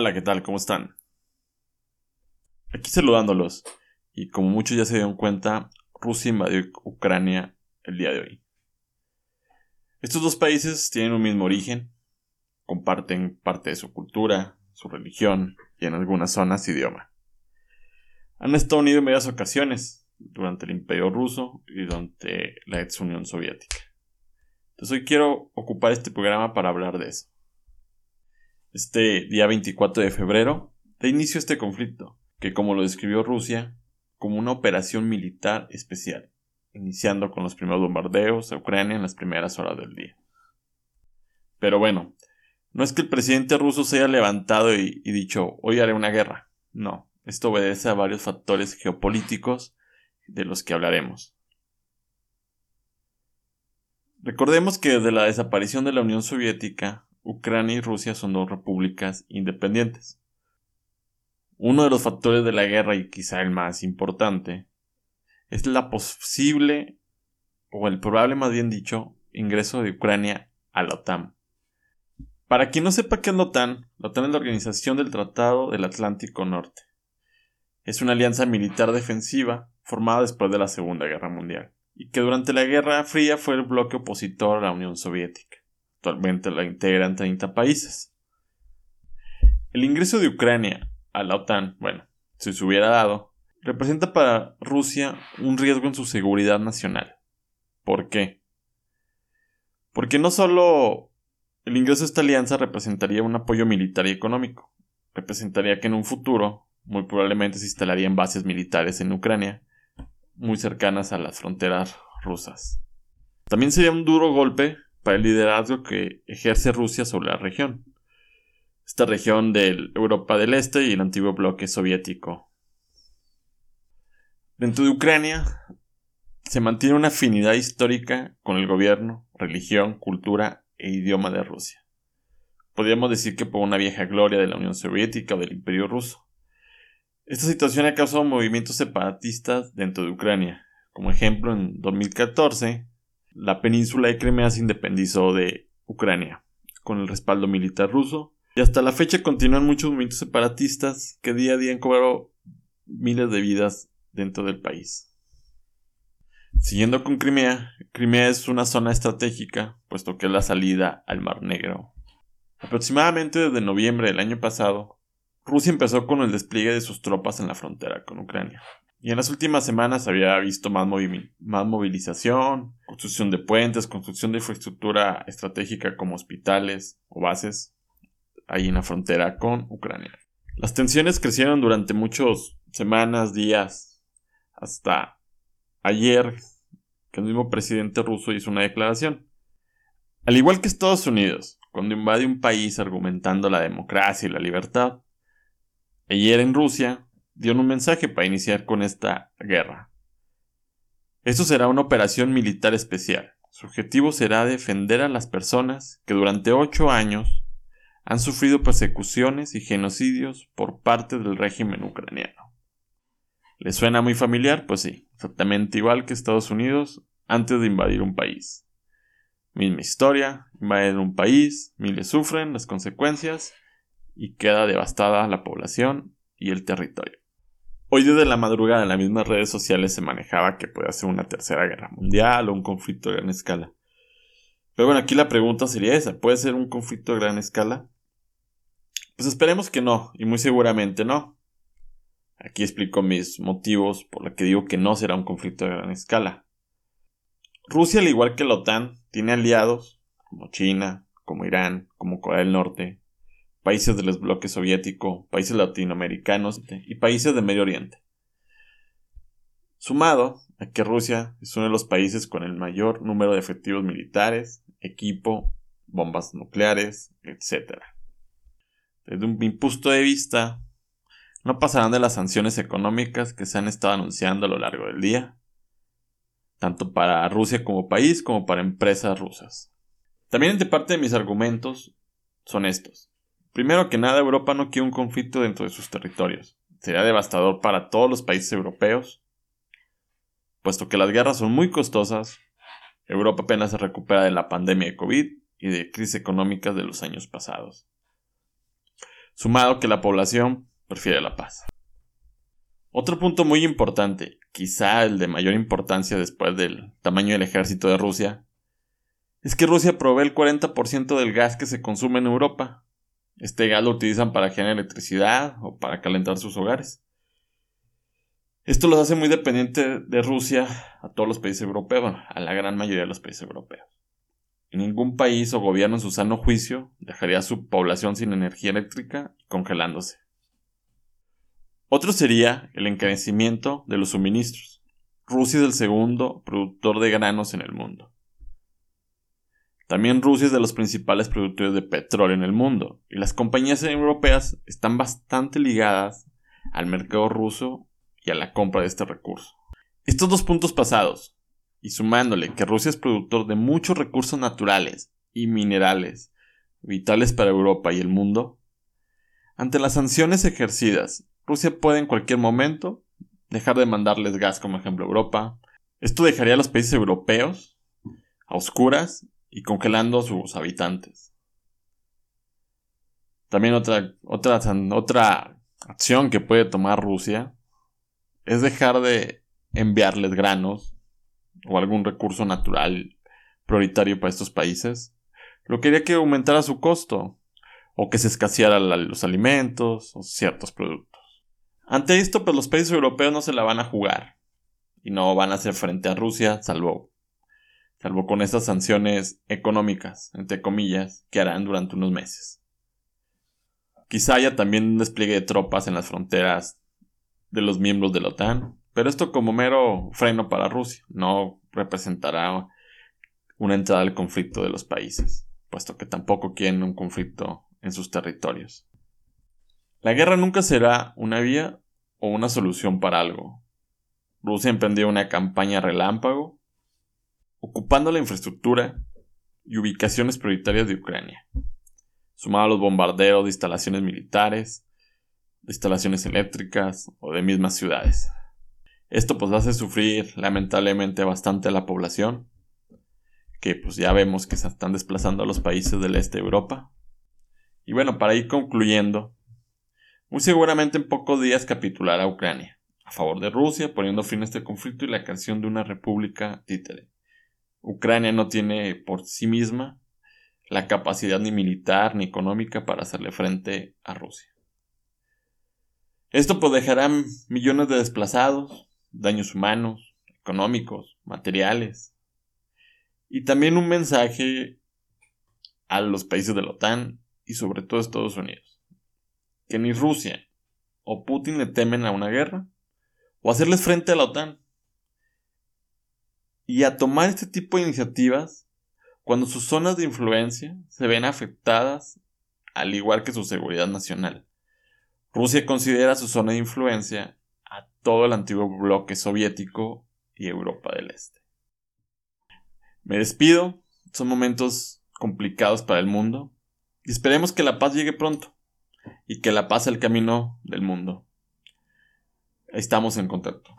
Hola, ¿qué tal? ¿Cómo están? Aquí saludándolos. Y como muchos ya se dieron cuenta, Rusia invadió Ucrania el día de hoy. Estos dos países tienen un mismo origen, comparten parte de su cultura, su religión y en algunas zonas idioma. Han estado unidos en varias ocasiones, durante el Imperio ruso y durante la ex Unión Soviética. Entonces hoy quiero ocupar este programa para hablar de eso este día 24 de febrero, de inicio este conflicto, que como lo describió Rusia, como una operación militar especial, iniciando con los primeros bombardeos a Ucrania en las primeras horas del día. Pero bueno, no es que el presidente ruso se haya levantado y, y dicho hoy haré una guerra. No, esto obedece a varios factores geopolíticos de los que hablaremos. Recordemos que desde la desaparición de la Unión Soviética Ucrania y Rusia son dos repúblicas independientes. Uno de los factores de la guerra, y quizá el más importante, es la posible, o el probable más bien dicho, ingreso de Ucrania a la OTAN. Para quien no sepa qué es la OTAN, la OTAN es la Organización del Tratado del Atlántico Norte. Es una alianza militar defensiva formada después de la Segunda Guerra Mundial, y que durante la Guerra Fría fue el bloque opositor a la Unión Soviética. Actualmente la integran 30 países. El ingreso de Ucrania a la OTAN, bueno, si se hubiera dado, representa para Rusia un riesgo en su seguridad nacional. ¿Por qué? Porque no solo el ingreso a esta alianza representaría un apoyo militar y económico, representaría que en un futuro, muy probablemente se instalarían bases militares en Ucrania, muy cercanas a las fronteras rusas. También sería un duro golpe el liderazgo que ejerce Rusia sobre la región. Esta región de Europa del Este y el antiguo bloque soviético. Dentro de Ucrania se mantiene una afinidad histórica con el gobierno, religión, cultura e idioma de Rusia. Podríamos decir que por una vieja gloria de la Unión Soviética o del Imperio ruso. Esta situación ha causado movimientos separatistas dentro de Ucrania. Como ejemplo, en 2014 la península de Crimea se independizó de Ucrania, con el respaldo militar ruso, y hasta la fecha continúan muchos movimientos separatistas que día a día han cobrado miles de vidas dentro del país. Siguiendo con Crimea, Crimea es una zona estratégica, puesto que es la salida al Mar Negro. Aproximadamente desde noviembre del año pasado, Rusia empezó con el despliegue de sus tropas en la frontera con Ucrania. Y en las últimas semanas había visto más, más movilización, construcción de puentes, construcción de infraestructura estratégica como hospitales o bases ahí en la frontera con Ucrania. Las tensiones crecieron durante muchas semanas, días, hasta ayer que el mismo presidente ruso hizo una declaración. Al igual que Estados Unidos, cuando invade un país argumentando la democracia y la libertad, ayer en Rusia dio un mensaje para iniciar con esta guerra. Esto será una operación militar especial. Su objetivo será defender a las personas que durante ocho años han sufrido persecuciones y genocidios por parte del régimen ucraniano. ¿Les suena muy familiar? Pues sí, exactamente igual que Estados Unidos antes de invadir un país. Misma historia, invaden un país, miles sufren las consecuencias y queda devastada la población y el territorio. Hoy desde la madrugada en las mismas redes sociales se manejaba que puede ser una tercera guerra mundial o un conflicto de gran escala. Pero bueno, aquí la pregunta sería esa, ¿puede ser un conflicto de gran escala? Pues esperemos que no, y muy seguramente no. Aquí explico mis motivos por los que digo que no será un conflicto de gran escala. Rusia, al igual que la OTAN, tiene aliados como China, como Irán, como Corea del Norte, países del bloque soviético, países latinoamericanos y países de Medio Oriente. Sumado a que Rusia es uno de los países con el mayor número de efectivos militares, equipo, bombas nucleares, etc. Desde un punto de vista, no pasarán de las sanciones económicas que se han estado anunciando a lo largo del día, tanto para Rusia como país como para empresas rusas. También de parte de mis argumentos son estos. Primero que nada, Europa no quiere un conflicto dentro de sus territorios. Sería devastador para todos los países europeos, puesto que las guerras son muy costosas. Europa apenas se recupera de la pandemia de COVID y de crisis económicas de los años pasados. sumado que la población prefiere la paz. Otro punto muy importante, quizá el de mayor importancia después del tamaño del ejército de Rusia, es que Rusia provee el 40% del gas que se consume en Europa. Este gas lo utilizan para generar electricidad o para calentar sus hogares. Esto los hace muy dependientes de Rusia a todos los países europeos, a la gran mayoría de los países europeos. ningún país o gobierno en su sano juicio dejaría a su población sin energía eléctrica congelándose. Otro sería el encarecimiento de los suministros. Rusia es el segundo productor de granos en el mundo. También Rusia es de los principales productores de petróleo en el mundo, y las compañías europeas están bastante ligadas al mercado ruso y a la compra de este recurso. Estos dos puntos pasados, y sumándole que Rusia es productor de muchos recursos naturales y minerales vitales para Europa y el mundo, ante las sanciones ejercidas, Rusia puede en cualquier momento dejar de mandarles gas, como ejemplo Europa. Esto dejaría a los países europeos a oscuras y congelando a sus habitantes. También otra, otra, otra acción que puede tomar Rusia es dejar de enviarles granos o algún recurso natural prioritario para estos países, lo que haría que aumentara su costo o que se escasearan los alimentos o ciertos productos. Ante esto, pues los países europeos no se la van a jugar y no van a hacer frente a Rusia, salvo salvo con estas sanciones económicas, entre comillas, que harán durante unos meses. Quizá haya también un despliegue de tropas en las fronteras de los miembros de la OTAN, pero esto como mero freno para Rusia, no representará una entrada al conflicto de los países, puesto que tampoco quieren un conflicto en sus territorios. La guerra nunca será una vía o una solución para algo. Rusia emprendió una campaña relámpago ocupando la infraestructura y ubicaciones prioritarias de Ucrania, sumado a los bombardeos de instalaciones militares, de instalaciones eléctricas o de mismas ciudades. Esto pues hace sufrir lamentablemente bastante a la población, que pues ya vemos que se están desplazando a los países del este de Europa. Y bueno, para ir concluyendo, muy seguramente en pocos días capitulará Ucrania, a favor de Rusia, poniendo fin a este conflicto y la creación de una república títere. Ucrania no tiene por sí misma la capacidad ni militar ni económica para hacerle frente a Rusia. Esto pues dejará millones de desplazados, daños humanos, económicos, materiales, y también un mensaje a los países de la OTAN y sobre todo a Estados Unidos, que ni Rusia o Putin le temen a una guerra o hacerles frente a la OTAN y a tomar este tipo de iniciativas cuando sus zonas de influencia se ven afectadas al igual que su seguridad nacional. Rusia considera su zona de influencia a todo el antiguo bloque soviético y Europa del Este. Me despido, son momentos complicados para el mundo y esperemos que la paz llegue pronto y que la paz sea el camino del mundo. Estamos en contacto.